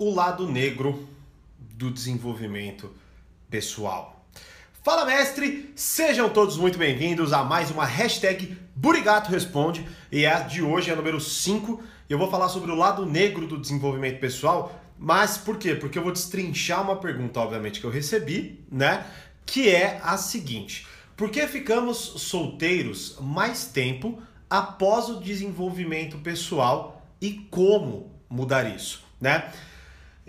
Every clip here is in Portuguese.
o lado negro do desenvolvimento pessoal. Fala mestre, sejam todos muito bem-vindos a mais uma hashtag Burigato Responde e a de hoje é a número 5. Eu vou falar sobre o lado negro do desenvolvimento pessoal, mas por quê? Porque eu vou destrinchar uma pergunta, obviamente, que eu recebi, né? Que é a seguinte: por que ficamos solteiros mais tempo após o desenvolvimento pessoal e como mudar isso, né?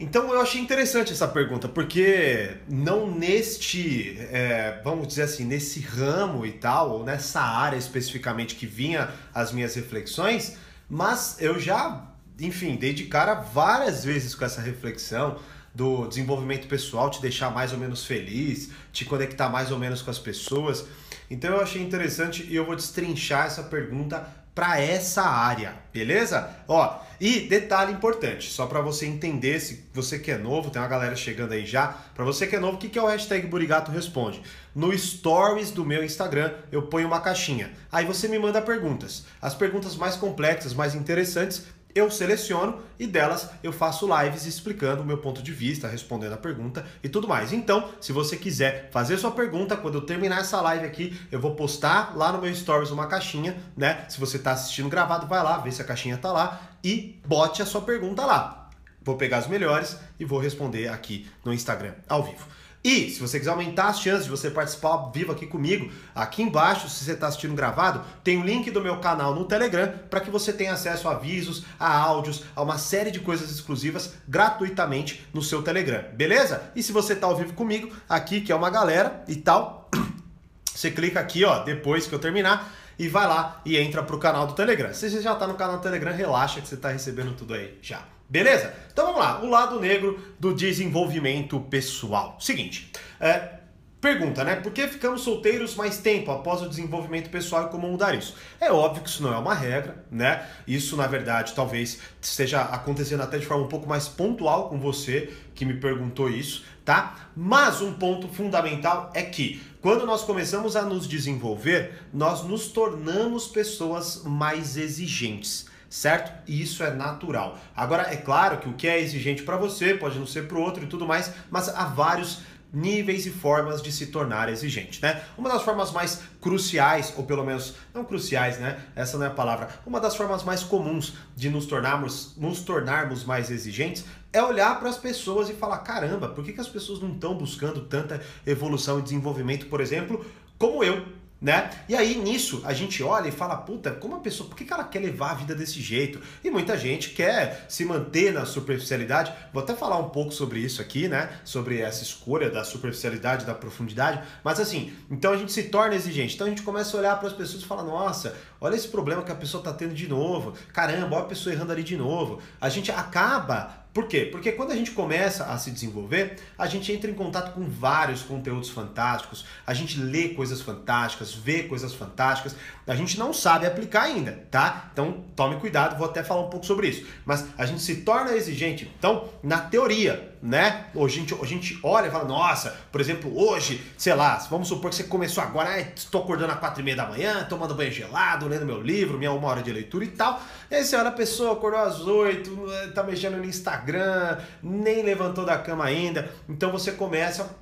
Então eu achei interessante essa pergunta, porque não neste, é, vamos dizer assim, nesse ramo e tal, ou nessa área especificamente que vinha as minhas reflexões, mas eu já, enfim, dei de cara várias vezes com essa reflexão do desenvolvimento pessoal, te deixar mais ou menos feliz, te conectar mais ou menos com as pessoas. Então eu achei interessante e eu vou destrinchar essa pergunta para essa área, beleza? Ó, e detalhe importante, só para você entender, se você que é novo, tem uma galera chegando aí já, para você que é novo, o que, que é o hashtag Burigato Responde? No stories do meu Instagram, eu ponho uma caixinha. Aí você me manda perguntas. As perguntas mais complexas, mais interessantes, eu seleciono e delas eu faço lives explicando o meu ponto de vista, respondendo a pergunta e tudo mais. Então, se você quiser fazer sua pergunta, quando eu terminar essa live aqui, eu vou postar lá no meu stories uma caixinha, né? Se você está assistindo gravado, vai lá, vê se a caixinha tá lá e bote a sua pergunta lá. Vou pegar as melhores e vou responder aqui no Instagram ao vivo. E se você quiser aumentar as chances de você participar ao vivo aqui comigo, aqui embaixo, se você está assistindo gravado, tem o link do meu canal no Telegram para que você tenha acesso a avisos, a áudios, a uma série de coisas exclusivas gratuitamente no seu Telegram, beleza? E se você está ao vivo comigo, aqui que é uma galera e tal, você clica aqui, ó, depois que eu terminar e vai lá e entra pro canal do Telegram. Se você já está no canal do Telegram, relaxa que você está recebendo tudo aí já. Beleza? Então vamos lá, o lado negro do desenvolvimento pessoal. Seguinte, é, pergunta, né? Por que ficamos solteiros mais tempo após o desenvolvimento pessoal e como mudar isso? É óbvio que isso não é uma regra, né? Isso, na verdade, talvez esteja acontecendo até de forma um pouco mais pontual com você que me perguntou isso, tá? Mas um ponto fundamental é que quando nós começamos a nos desenvolver, nós nos tornamos pessoas mais exigentes certo? E isso é natural. Agora, é claro que o que é exigente para você pode não ser para o outro e tudo mais, mas há vários níveis e formas de se tornar exigente, né? Uma das formas mais cruciais, ou pelo menos não cruciais, né? Essa não é a palavra. Uma das formas mais comuns de nos tornarmos, nos tornarmos mais exigentes é olhar para as pessoas e falar: caramba, por que, que as pessoas não estão buscando tanta evolução e desenvolvimento, por exemplo, como eu? Né? E aí nisso a gente olha e fala, puta, como a pessoa, por que, que ela quer levar a vida desse jeito? E muita gente quer se manter na superficialidade. Vou até falar um pouco sobre isso aqui, né? Sobre essa escolha da superficialidade, da profundidade. Mas assim, então a gente se torna exigente. Então a gente começa a olhar para as pessoas e fala, nossa, olha esse problema que a pessoa está tendo de novo. Caramba, olha a pessoa errando ali de novo. A gente acaba por quê? Porque quando a gente começa a se desenvolver, a gente entra em contato com vários conteúdos fantásticos, a gente lê coisas fantásticas, vê coisas fantásticas, a gente não sabe aplicar ainda, tá? Então tome cuidado, vou até falar um pouco sobre isso. Mas a gente se torna exigente. Então, na teoria, né? Hoje a gente, a gente olha e fala, nossa, por exemplo, hoje, sei lá, vamos supor que você começou agora, estou acordando às quatro e meia da manhã, tomando banho gelado, lendo meu livro, minha uma hora de leitura e tal. E aí você olha a pessoa, acordou às oito, tá mexendo no Instagram nem levantou da cama ainda. Então você começa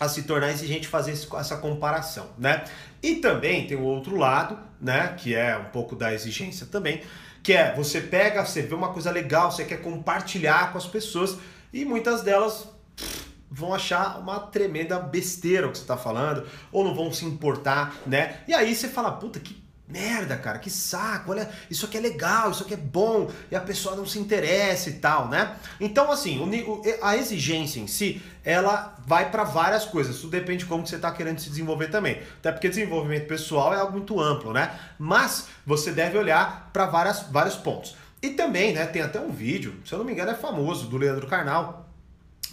a se tornar exigente fazer essa comparação, né? E também tem o outro lado, né, que é um pouco da exigência também, que é você pega, você vê uma coisa legal, você quer compartilhar com as pessoas e muitas delas vão achar uma tremenda besteira o que você está falando, ou não vão se importar, né? E aí você fala, puta, que merda, cara, que saco, olha, isso aqui é legal, isso aqui é bom, e a pessoa não se interessa e tal, né? Então, assim, o, a exigência em si, ela vai para várias coisas, isso depende de como você está querendo se desenvolver também. Até porque desenvolvimento pessoal é algo muito amplo, né? Mas você deve olhar para vários pontos. E também, né, tem até um vídeo, se eu não me engano é famoso, do Leandro Carnal,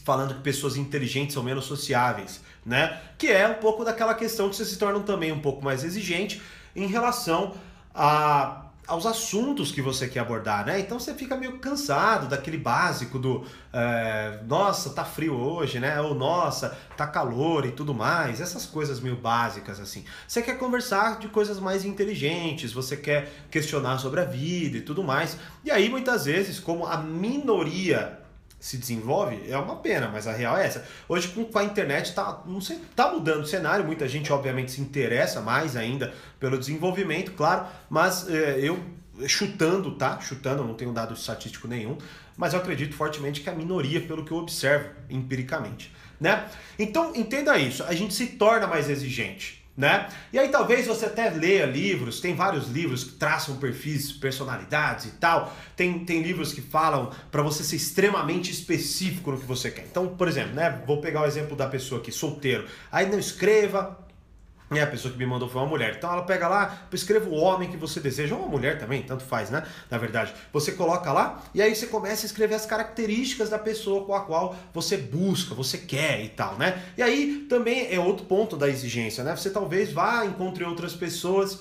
falando que pessoas inteligentes são menos sociáveis, né? Que é um pouco daquela questão que você se torna também um pouco mais exigente, em relação a aos assuntos que você quer abordar, né? Então você fica meio cansado daquele básico do é, nossa, tá frio hoje, né? Ou nossa, tá calor e tudo mais, essas coisas meio básicas assim. Você quer conversar de coisas mais inteligentes, você quer questionar sobre a vida e tudo mais. E aí muitas vezes, como a minoria se desenvolve, é uma pena, mas a real é essa. Hoje com a internet tá, não sei, tá mudando o cenário, muita gente obviamente se interessa mais ainda pelo desenvolvimento, claro, mas é, eu chutando, tá? Chutando, não tenho dado estatístico nenhum, mas eu acredito fortemente que a minoria, pelo que eu observo empiricamente, né? Então entenda isso, a gente se torna mais exigente né? E aí talvez você até leia livros, tem vários livros que traçam perfis, personalidades e tal. Tem, tem livros que falam para você ser extremamente específico no que você quer. Então, por exemplo, né, vou pegar o exemplo da pessoa aqui, solteiro. Aí não escreva é, a pessoa que me mandou foi uma mulher. Então ela pega lá, escreva o homem que você deseja, ou uma mulher também, tanto faz, né? Na verdade, você coloca lá e aí você começa a escrever as características da pessoa com a qual você busca, você quer e tal, né? E aí também é outro ponto da exigência, né? Você talvez vá, encontre outras pessoas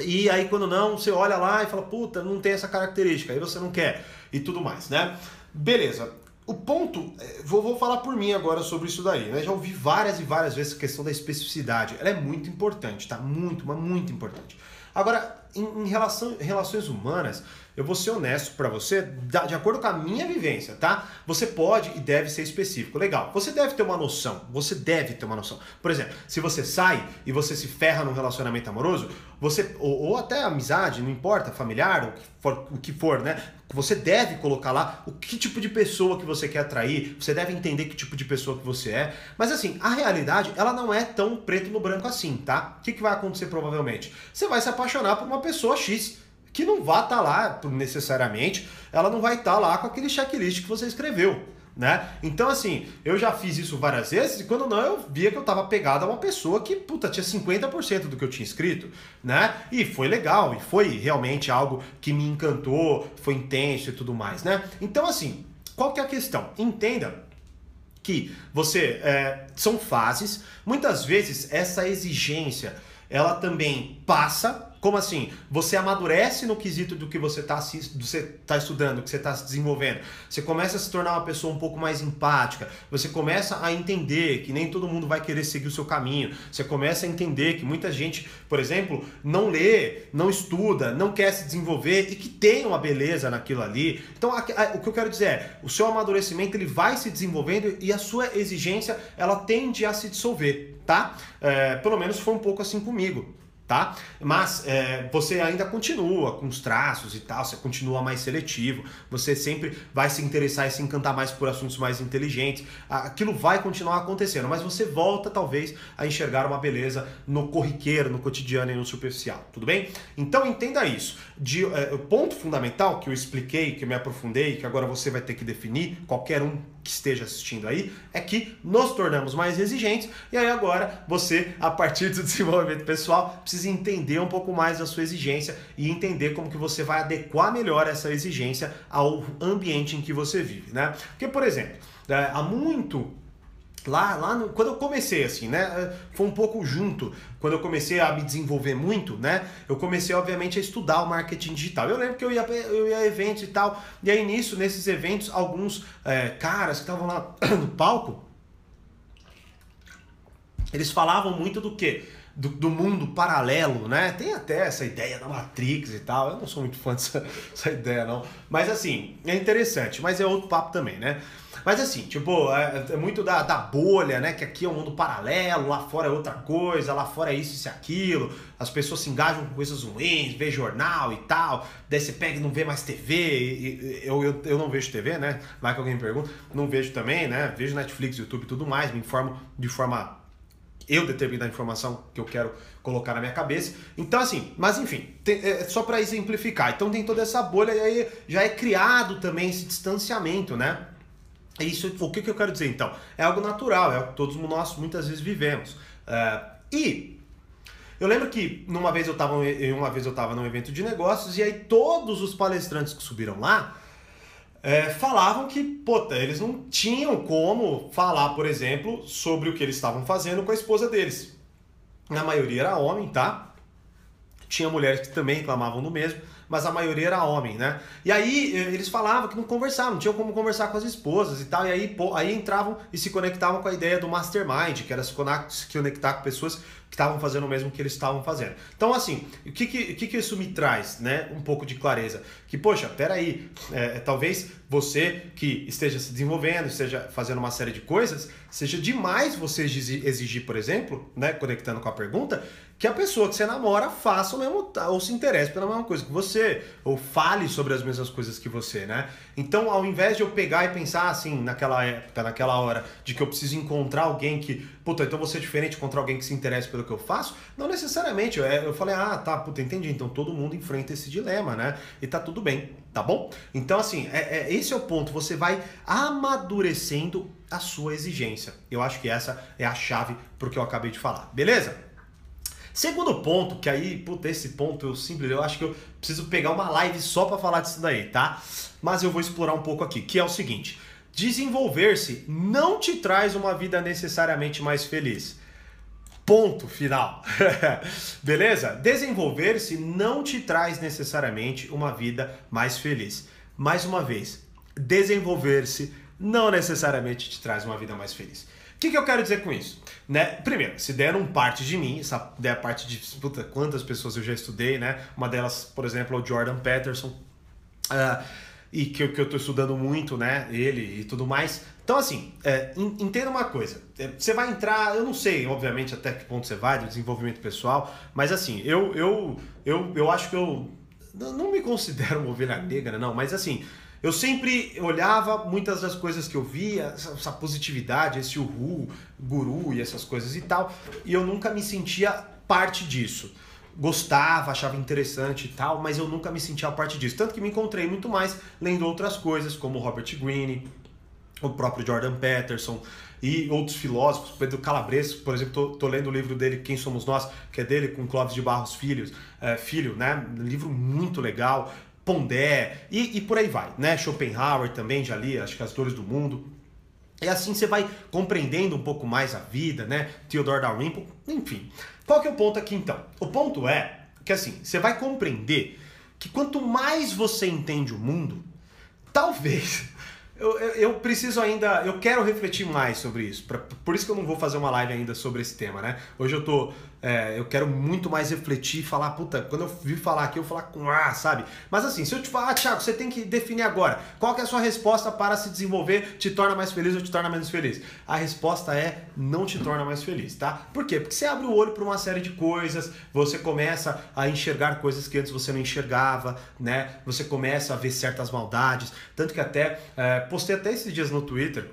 e aí quando não, você olha lá e fala, puta, não tem essa característica, aí você não quer e tudo mais, né? Beleza. O ponto, é, vou, vou falar por mim agora sobre isso daí, né? Já ouvi várias e várias vezes a questão da especificidade. Ela é muito importante, tá? Muito, mas muito importante. Agora, em, em relação, relações humanas, eu vou ser honesto para você, de acordo com a minha vivência, tá? Você pode e deve ser específico. Legal. Você deve ter uma noção. Você deve ter uma noção. Por exemplo, se você sai e você se ferra num relacionamento amoroso, você ou, ou até amizade, não importa, familiar, o que for, o que for, né? Você deve colocar lá o que tipo de pessoa que você quer atrair, você deve entender que tipo de pessoa que você é. Mas assim, a realidade, ela não é tão preto no branco assim, tá? O que, que vai acontecer provavelmente? Você vai se apaixonar por uma pessoa X que não vai estar tá lá necessariamente, ela não vai estar tá lá com aquele checklist que você escreveu. Né? Então, assim, eu já fiz isso várias vezes e quando não, eu via que eu tava pegado a uma pessoa que, puta, tinha 50% do que eu tinha escrito, né? E foi legal, e foi realmente algo que me encantou, foi intenso e tudo mais, né? Então, assim, qual que é a questão? Entenda que você, é, são fases, muitas vezes essa exigência, ela também passa como assim? Você amadurece no quesito do que você está tá estudando, do que você está se desenvolvendo. Você começa a se tornar uma pessoa um pouco mais empática. Você começa a entender que nem todo mundo vai querer seguir o seu caminho. Você começa a entender que muita gente, por exemplo, não lê, não estuda, não quer se desenvolver e que tem uma beleza naquilo ali. Então, o que eu quero dizer é, o seu amadurecimento ele vai se desenvolvendo e a sua exigência ela tende a se dissolver, tá? É, pelo menos foi um pouco assim comigo tá? Mas é, você ainda continua com os traços e tal, você continua mais seletivo, você sempre vai se interessar e se encantar mais por assuntos mais inteligentes, aquilo vai continuar acontecendo, mas você volta talvez a enxergar uma beleza no corriqueiro, no cotidiano e no superficial, tudo bem? Então entenda isso. De, é, o ponto fundamental que eu expliquei, que eu me aprofundei, que agora você vai ter que definir, qualquer um que esteja assistindo aí, é que nos tornamos mais exigentes e aí agora você, a partir do desenvolvimento pessoal, precisa entender um pouco mais da sua exigência e entender como que você vai adequar melhor essa exigência ao ambiente em que você vive, né? Porque, por exemplo, é, há muito Lá, lá no, quando eu comecei assim, né? É, foi um pouco junto. Quando eu comecei a me desenvolver muito, né? Eu comecei, obviamente, a estudar o marketing digital. Eu lembro que eu ia, eu ia a eventos e tal. E aí, nisso, nesses eventos, alguns é, caras que estavam lá no palco, eles falavam muito do quê? Do, do, mundo paralelo, né? Tem até essa ideia da Matrix e tal. Eu não sou muito fã dessa, dessa ideia, não. Mas assim, é interessante, mas é outro papo também, né? Mas assim, tipo, é, é, muito da, da bolha, né? Que aqui é um mundo paralelo, lá fora é outra coisa, lá fora é isso, e aquilo. As pessoas se engajam com coisas ruins, vê jornal e tal. Daí você pega e não vê mais TV. E, eu, eu, eu não vejo TV, né? Vai que alguém me pergunta. Não vejo também, né? Vejo Netflix, YouTube e tudo mais. Me informo de forma eu determino a informação que eu quero colocar na minha cabeça. Então, assim, mas enfim, tem, é, só para exemplificar. Então tem toda essa bolha e aí já é criado também esse distanciamento, né? Isso, o que, que eu quero dizer então? É algo natural, é o que todos nós muitas vezes vivemos. Uh, e eu lembro que numa vez eu estava uma vez eu estava num evento de negócios e aí todos os palestrantes que subiram lá é, falavam que puta, eles não tinham como falar, por exemplo, sobre o que eles estavam fazendo com a esposa deles. Na maioria era homem, tá? Tinha mulheres que também reclamavam do mesmo mas a maioria era homem, né? E aí eh, eles falavam que não conversavam, não tinham como conversar com as esposas e tal, e aí, aí entravam e se conectavam com a ideia do mastermind, que era se conectar com pessoas que estavam fazendo o mesmo que eles estavam fazendo. Então, assim, o que que, que que isso me traz, né? Um pouco de clareza. Que, poxa, peraí, é, talvez você que esteja se desenvolvendo, esteja fazendo uma série de coisas, seja demais você exigir, por exemplo, né, conectando com a pergunta, que a pessoa que você namora faça o mesmo ou se interesse pela mesma coisa que você, ou fale sobre as mesmas coisas que você, né? Então, ao invés de eu pegar e pensar assim, naquela época, naquela hora, de que eu preciso encontrar alguém que, puta, então você é diferente, encontrar alguém que se interesse pelo que eu faço, não necessariamente. Eu, eu falei, ah, tá, puta, entendi. Então todo mundo enfrenta esse dilema, né? E tá tudo bem, tá bom? Então, assim, é, é esse é o ponto. Você vai amadurecendo a sua exigência. Eu acho que essa é a chave pro que eu acabei de falar, beleza? Segundo ponto, que aí, puta, esse ponto eu simplesmente, eu acho que eu preciso pegar uma live só para falar disso daí, tá? Mas eu vou explorar um pouco aqui, que é o seguinte: desenvolver-se não te traz uma vida necessariamente mais feliz. Ponto final. Beleza? Desenvolver-se não te traz necessariamente uma vida mais feliz. Mais uma vez, desenvolver-se não necessariamente te traz uma vida mais feliz que, que eu quero dizer com isso? Né? Primeiro, se deram parte de mim, essa der parte de puta, quantas pessoas eu já estudei, né? Uma delas, por exemplo, é o Jordan Peterson, uh, e que, que eu estou estudando muito, né? Ele e tudo mais. Então, assim, é, entenda uma coisa. É, você vai entrar, eu não sei, obviamente, até que ponto você vai do desenvolvimento pessoal, mas assim, eu, eu, eu, eu acho que eu não me considero uma ovelha negra, não, mas assim, eu sempre olhava muitas das coisas que eu via, essa, positividade, esse uhu, guru e essas coisas e tal, e eu nunca me sentia parte disso. Gostava, achava interessante e tal, mas eu nunca me sentia parte disso. Tanto que me encontrei muito mais lendo outras coisas, como Robert Greene, o próprio Jordan Peterson e outros filósofos, Pedro Calabres, por exemplo, tô, lendo o livro dele Quem Somos Nós, que é dele com Clóvis de Barros Filhos, é, filho, né? Livro muito legal. Pondé e, e por aí vai, né? Schopenhauer também já li, acho que As Dores do Mundo. E assim você vai compreendendo um pouco mais a vida, né? Theodore Dalrymple, enfim. Qual que é o ponto aqui então? O ponto é que assim, você vai compreender que quanto mais você entende o mundo, talvez eu, eu, eu, preciso ainda, eu quero refletir mais sobre isso. Pra, por isso que eu não vou fazer uma live ainda sobre esse tema, né? Hoje eu tô é, eu quero muito mais refletir falar, puta, quando eu vi falar aqui, eu falar com ah, sabe? Mas assim, se eu te falar, ah, Thiago, você tem que definir agora, qual é a sua resposta para se desenvolver, te torna mais feliz ou te torna menos feliz? A resposta é não te torna mais feliz, tá? Por quê? Porque você abre o olho para uma série de coisas, você começa a enxergar coisas que antes você não enxergava, né? Você começa a ver certas maldades, tanto que até, é, postei até esses dias no Twitter,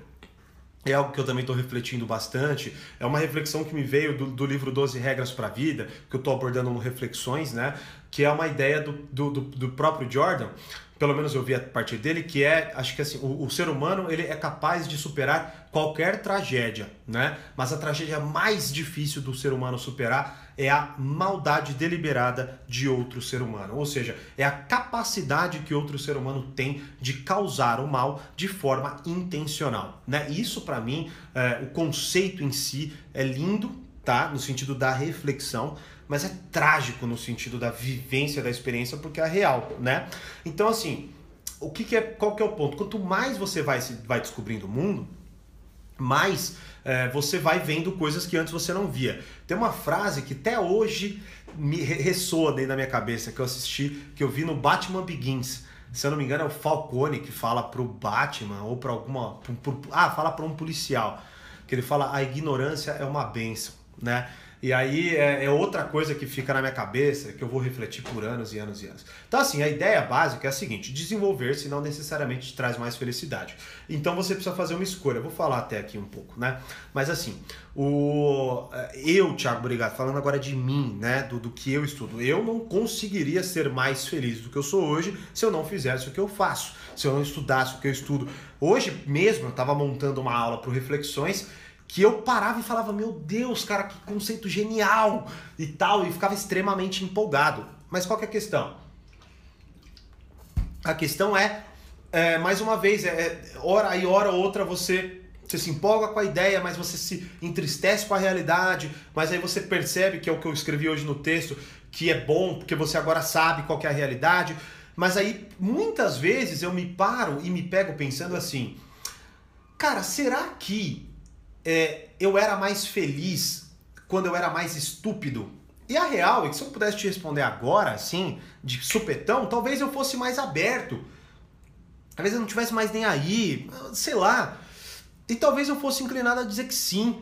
é algo que eu também estou refletindo bastante. É uma reflexão que me veio do, do livro 12 Regras para a Vida, que eu estou abordando no Reflexões, né? Que é uma ideia do, do, do próprio Jordan, pelo menos eu vi a partir dele, que é, acho que assim, o, o, ser humano ele é capaz de superar qualquer tragédia, né? Mas a tragédia mais difícil do ser humano superar é a maldade deliberada de outro ser humano. Ou seja, é a capacidade que outro ser humano tem de causar o mal de forma intencional. Né? Isso, para mim, é, o conceito em si é lindo, tá? No sentido da reflexão, mas é trágico no sentido da vivência da experiência, porque é real, né? Então, assim, o que, que é, qual que é o ponto? Quanto mais você vai, vai descobrindo o mundo, mais é, você vai vendo coisas que antes você não via. Tem uma frase que até hoje me ressoa dentro da minha cabeça, que eu assisti, que eu vi no Batman Begins. Se eu não me engano, é o Falcone que fala pro Batman ou para alguma. Pro, pro, ah, fala para um policial. Que ele fala: a ignorância é uma benção, né? E aí é, é, outra coisa que fica na minha cabeça, que eu vou refletir por anos e anos e anos. Então, assim, a ideia básica é a seguinte: desenvolver-se não necessariamente traz mais felicidade. Então você precisa fazer uma escolha. Vou falar até aqui um pouco, né? Mas assim, o eu, Thiago Obrigado, falando agora de mim, né? Do, do que eu estudo, eu não conseguiria ser mais feliz do que eu sou hoje se eu não fizesse o que eu faço, se eu não estudasse o que eu estudo. Hoje mesmo eu estava montando uma aula para Reflexões que eu parava e falava, meu Deus, cara, que conceito genial e tal, e ficava extremamente empolgado. Mas qual é a questão? A questão é, é mais uma vez, é, é, hora e hora outra você, você se empolga com a ideia, mas você se entristece com a realidade, mas aí você percebe que é o que eu escrevi hoje no texto, que é bom, porque você agora sabe qual é a realidade. Mas aí, muitas vezes, eu me paro e me pego pensando assim, cara, será que é, eu era mais feliz quando eu era mais estúpido? E a real é que se eu pudesse te responder agora, assim, de supetão, talvez eu fosse mais aberto. Talvez eu não tivesse mais nem aí, sei lá. E talvez eu fosse inclinado a dizer que sim.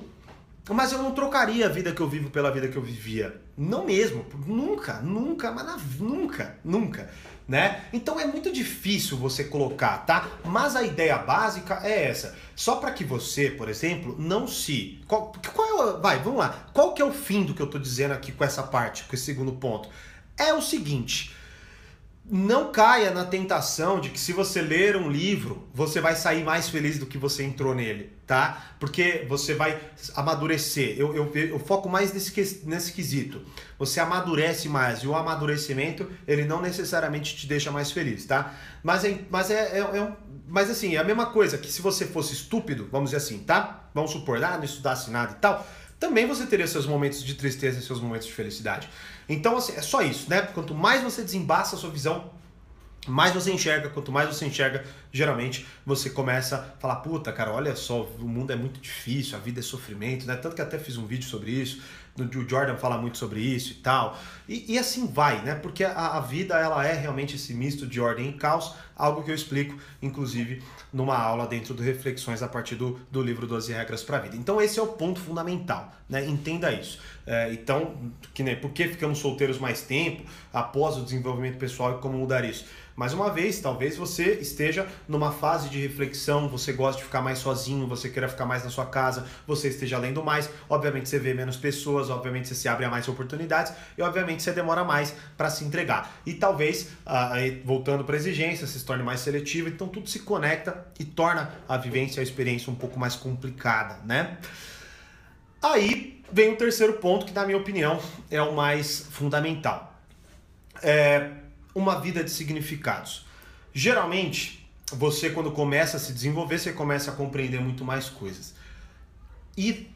Mas eu não trocaria a vida que eu vivo pela vida que eu vivia. Não mesmo. Nunca, nunca, mas nunca, nunca. Né? Então é muito difícil você colocar, tá? Mas a ideia básica é essa. Só para que você, por exemplo, não se. Qual, qual é, vai, vamos lá. Qual que é o fim do que eu tô dizendo aqui com essa parte, com esse segundo ponto? É o seguinte não caia na tentação de que se você ler um livro, você vai sair mais feliz do que você entrou nele, tá? Porque você vai amadurecer. Eu, eu, eu foco mais nesse, nesse quesito. Você amadurece mais e o amadurecimento, ele não necessariamente te deixa mais feliz, tá? Mas, é, mas, é, é, é um, mas assim, é a mesma coisa que se você fosse estúpido, vamos dizer assim, tá? Vamos supor, ah, não estudasse nada e tal também você teria seus momentos de tristeza e seus momentos de felicidade. Então, assim, é só isso, né? Quanto mais você desembaça a sua visão, mais você enxerga, quanto mais você enxerga, geralmente você começa a falar, puta, cara, olha só, o mundo é muito difícil, a vida é sofrimento, né? Tanto que até fiz um vídeo sobre isso, o Jordan fala muito sobre isso e tal. E, e assim vai, né? Porque a, a, vida ela é realmente esse misto de ordem e caos, algo que eu explico, inclusive, numa aula dentro do Reflexões a partir do, do livro 12 Regras para a Vida. Então esse é o ponto fundamental, né? Entenda isso. É, então, que, né, por que ficamos solteiros mais tempo após o desenvolvimento pessoal e como mudar isso? Mais uma vez, talvez você esteja numa fase de reflexão, você gosta de ficar mais sozinho, você queira ficar mais na sua casa, você esteja lendo mais, obviamente você vê menos pessoas, obviamente você se abre a mais oportunidades e obviamente você demora mais para se entregar. E talvez, ah, voltando para a exigência, se torne mais seletivo, então tudo se conecta e torna a vivência, a experiência um pouco mais complicada, né? Aí vem o terceiro ponto, que na minha opinião é o mais fundamental. É, uma vida de significados. Geralmente, você quando começa a se desenvolver, você começa a compreender muito mais coisas. E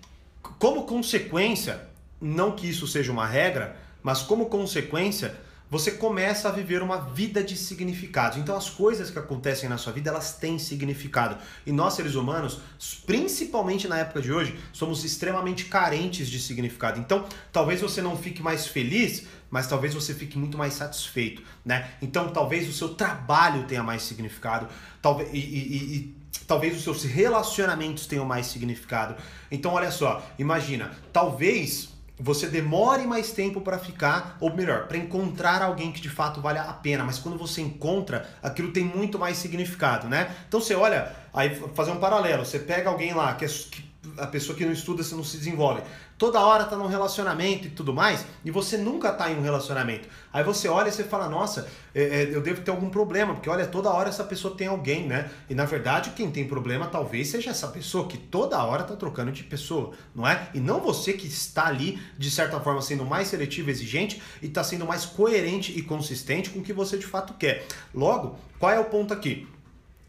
como consequência, não que isso seja uma regra, mas como consequência, você começa a viver uma vida de significados. Então as coisas que acontecem na sua vida, elas têm significado. E nós seres humanos, principalmente na época de hoje, somos extremamente carentes de significado. Então, talvez você não fique mais feliz, mas talvez você fique muito mais satisfeito, né? Então, talvez o seu trabalho tenha mais significado, talvez e, e, e talvez os seus relacionamentos tenham mais significado. Então, olha só, imagina, talvez você demore mais tempo para ficar, ou melhor, para encontrar alguém que de fato vale a pena, mas quando você encontra, aquilo tem muito mais significado, né? Então você olha, aí fazer um paralelo, você pega alguém lá que, é, que a pessoa que não estuda, você não se desenvolve. Toda hora tá num relacionamento e tudo mais, e você nunca tá em um relacionamento. Aí você olha e você fala, nossa, é, é, eu devo ter algum problema, porque olha, toda hora essa pessoa tem alguém, né? E na verdade, quem tem problema talvez seja essa pessoa que toda hora tá trocando de pessoa, não é? E não você que está ali, de certa forma, sendo mais seletivo exigente e tá sendo mais coerente e consistente com o que você de fato quer. Logo, qual é o ponto aqui?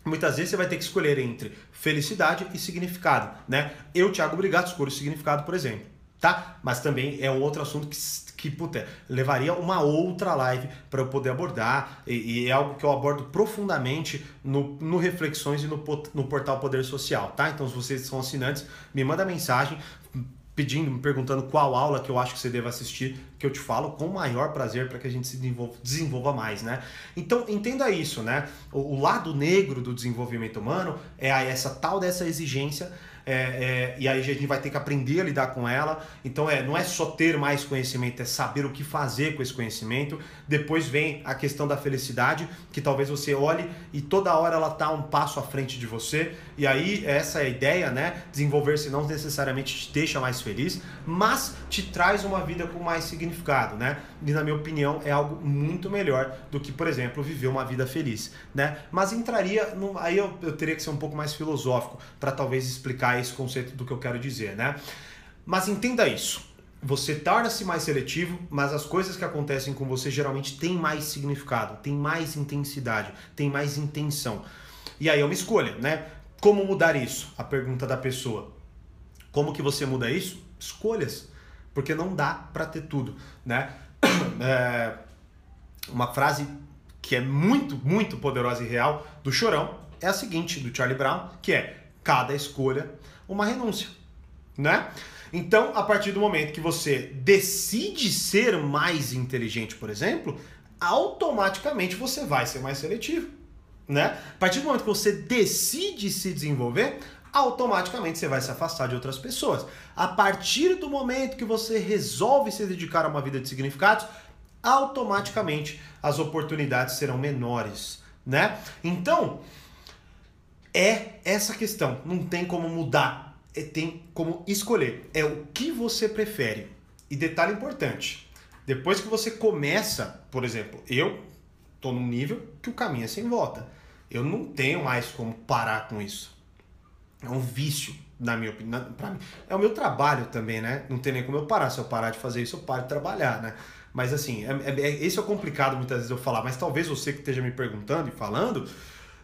Muitas vezes você vai ter que escolher entre felicidade e significado, né? Eu, Thiago Brigato, escolho significado, por exemplo, tá? Mas também é um outro assunto que, que puta, levaria uma outra live para eu poder abordar e, e, é algo que eu abordo profundamente no, no Reflexões e no, no portal Poder Social, tá? Então, se vocês são assinantes, me manda mensagem, pedindo, me perguntando qual aula que eu acho que você deve assistir, que eu te falo com o maior prazer para que a gente se desenvolva, desenvolva, mais, né? Então, entenda isso, né? O, o, lado negro do desenvolvimento humano é essa tal dessa exigência é, é, e aí a gente vai ter que aprender a lidar com ela. Então é, não é só ter mais conhecimento, é saber o que fazer com esse conhecimento. Depois vem a questão da felicidade, que talvez você olhe e toda hora ela está um passo à frente de você. E aí essa é a ideia, né? Desenvolver-se não necessariamente te deixa mais feliz, mas te traz uma vida com mais significado, né? E na minha opinião é algo muito melhor do que, por exemplo, viver uma vida feliz, né? Mas entraria, no, aí eu, eu teria que ser um pouco mais filosófico para talvez explicar esse conceito do que eu quero dizer, né? Mas entenda isso. Você torna-se mais seletivo, mas as coisas que acontecem com você geralmente têm mais significado, têm mais intensidade, têm mais intenção. E aí é uma escolha, né? Como mudar isso? A pergunta da pessoa. Como que você muda isso? Escolhas. Porque não dá para ter tudo, né? É uma frase que é muito, muito poderosa e real do Chorão é a seguinte, do Charlie Brown, que é cada escolha uma renúncia, né? Então, a partir do momento que você decide ser mais inteligente, por exemplo, automaticamente você vai ser mais seletivo, né? A partir do momento que você decide se desenvolver, automaticamente você vai se afastar de outras pessoas. A partir do momento que você resolve se dedicar a uma vida de significados, automaticamente as oportunidades serão menores, né? Então, é essa questão, não tem como mudar, é, tem como escolher, é o que você prefere. E detalhe importante, depois que você começa, por exemplo, eu tô num nível que o caminho é sem volta. Eu não tenho mais como parar com isso. É um vício, na minha opinião. Mim. É o meu trabalho também, né? Não tem nem como eu parar. Se eu parar de fazer isso, eu paro de trabalhar, né? Mas assim, é, é, é, esse é complicado muitas vezes eu falar. Mas talvez você que esteja me perguntando e falando,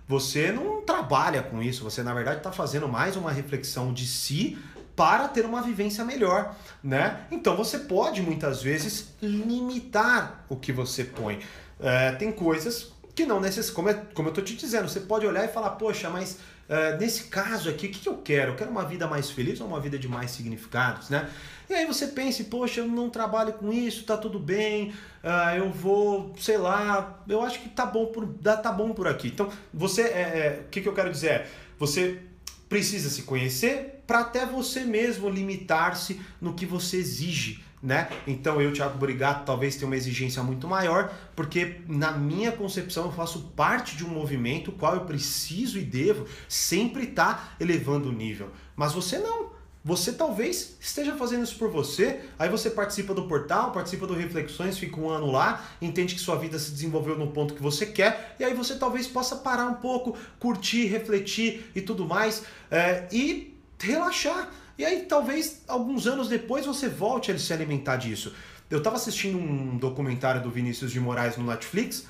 você não trabalha com isso. Você, na verdade, está fazendo mais uma reflexão de si para ter uma vivência melhor, né? Então você pode muitas vezes limitar o que você põe. É, tem coisas que não necessitam, como, é, como eu estou te dizendo, você pode olhar e falar, poxa, mas Uh, nesse caso aqui, o que, que, eu quero? Eu quero uma vida mais feliz ou uma vida de mais significados, né? E aí você pensa, poxa, eu não trabalho com isso, tá tudo bem, uh, eu vou, sei lá, eu acho que tá bom por, tá bom por aqui. Então, você, é, é, o que, que eu quero dizer é, você precisa se conhecer para até você mesmo limitar-se no que você exige né? Então eu, Thiago Burigato, talvez tenha uma exigência muito maior, porque na minha concepção eu faço parte de um movimento qual eu preciso e devo sempre estar tá elevando o nível. Mas você não. Você talvez esteja fazendo isso por você, aí você participa do portal, participa do Reflexões, fica um ano lá, entende que sua vida se desenvolveu no ponto que você quer, e aí você talvez possa parar um pouco, curtir, refletir e tudo mais, é, e relaxar. E aí, talvez alguns anos depois você volte a se alimentar disso. Eu estava assistindo um documentário do Vinícius de Moraes no Netflix,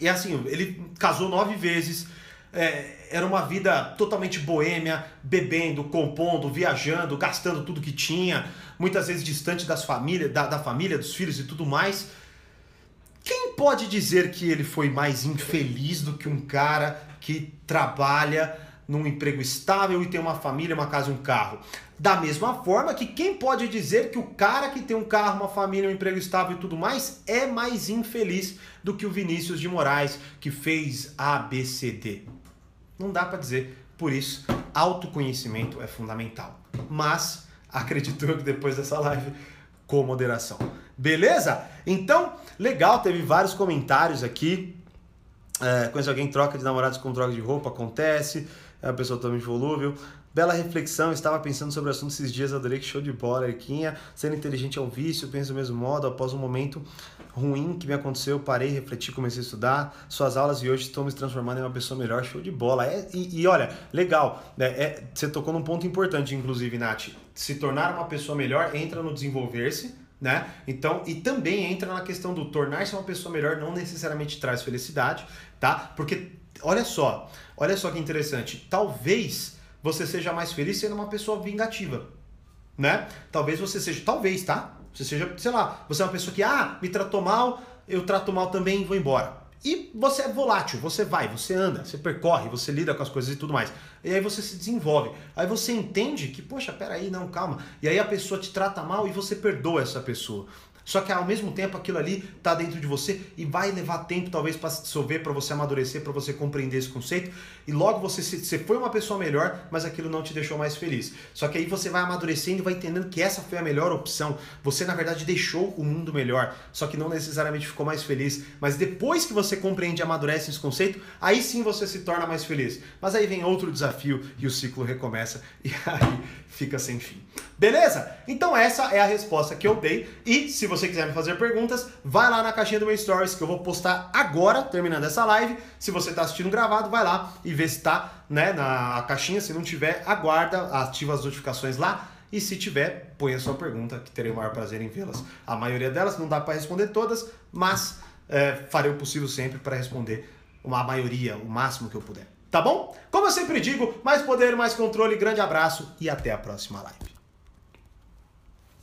e assim, ele casou nove vezes, é, era uma vida totalmente boêmia, bebendo, compondo, viajando, gastando tudo que tinha, muitas vezes distante das famílias, da, da família, dos filhos e tudo mais. Quem pode dizer que ele foi mais infeliz do que um cara que trabalha num emprego estável e tem uma família, uma casa um carro. Da mesma forma que quem pode dizer que o cara que tem um carro, uma família, um emprego estável e tudo mais é mais infeliz do que o Vinícius de Moraes que fez ABCD? Não dá para dizer. Por isso, autoconhecimento é fundamental. Mas acredito que depois dessa live com moderação. Beleza? Então, legal, teve vários comentários aqui. É, conhece alguém troca de namorados com troca de roupa? Acontece é pessoa totalmente volúvel. Bela reflexão, estava pensando sobre o assunto esses dias, adorei que show de bola, Erquinha. Sendo inteligente é um vício, penso do mesmo modo, após um momento ruim que me aconteceu, parei, refleti, comecei a estudar suas aulas e hoje estou me transformando em uma pessoa melhor, show de bola. É, e, e olha, legal, né, é, você tocou num ponto importante, inclusive, Nath. Se tornar uma pessoa melhor entra no desenvolver-se, né? Então, e também entra na questão do tornar-se uma pessoa melhor não necessariamente traz felicidade, tá? Porque olha só, olha só que interessante. Talvez você seja mais feliz sendo uma pessoa vingativa, né? Talvez você seja, talvez, tá? Você seja, sei lá, você é uma pessoa que, ah, me tratou mal, eu trato mal também e vou embora. E você é volátil, você vai, você anda, você percorre, você lida com as coisas e tudo mais. E aí você se desenvolve. Aí você entende que, poxa, peraí, não, calma. E aí a pessoa te trata mal e você perdoa essa pessoa. Só que ao mesmo tempo aquilo ali está dentro de você e vai levar tempo talvez para se dissolver, para você amadurecer, para você compreender esse conceito. E logo você, você foi uma pessoa melhor, mas aquilo não te deixou mais feliz. Só que aí você vai amadurecendo e vai entendendo que essa foi a melhor opção. Você na verdade deixou o mundo melhor, só que não necessariamente ficou mais feliz. Mas depois que você compreende e amadurece esse conceito, aí sim você se torna mais feliz. Mas aí vem outro desafio e o ciclo recomeça e aí fica sem fim. Beleza? Então essa é a resposta que eu dei. E se você quiser me fazer perguntas, vai lá na caixinha do meu stories que eu vou postar agora, terminando essa live. Se você está assistindo gravado, vai lá e vê se está né, na caixinha. Se não tiver, aguarda, ativa as notificações lá. E se tiver, põe a sua pergunta, que terei o maior prazer em vê-las. A maioria delas não dá para responder todas, mas é, farei o possível sempre para responder uma maioria, o máximo que eu puder. Tá bom? Como eu sempre digo, mais poder, mais controle, grande abraço e até a próxima live.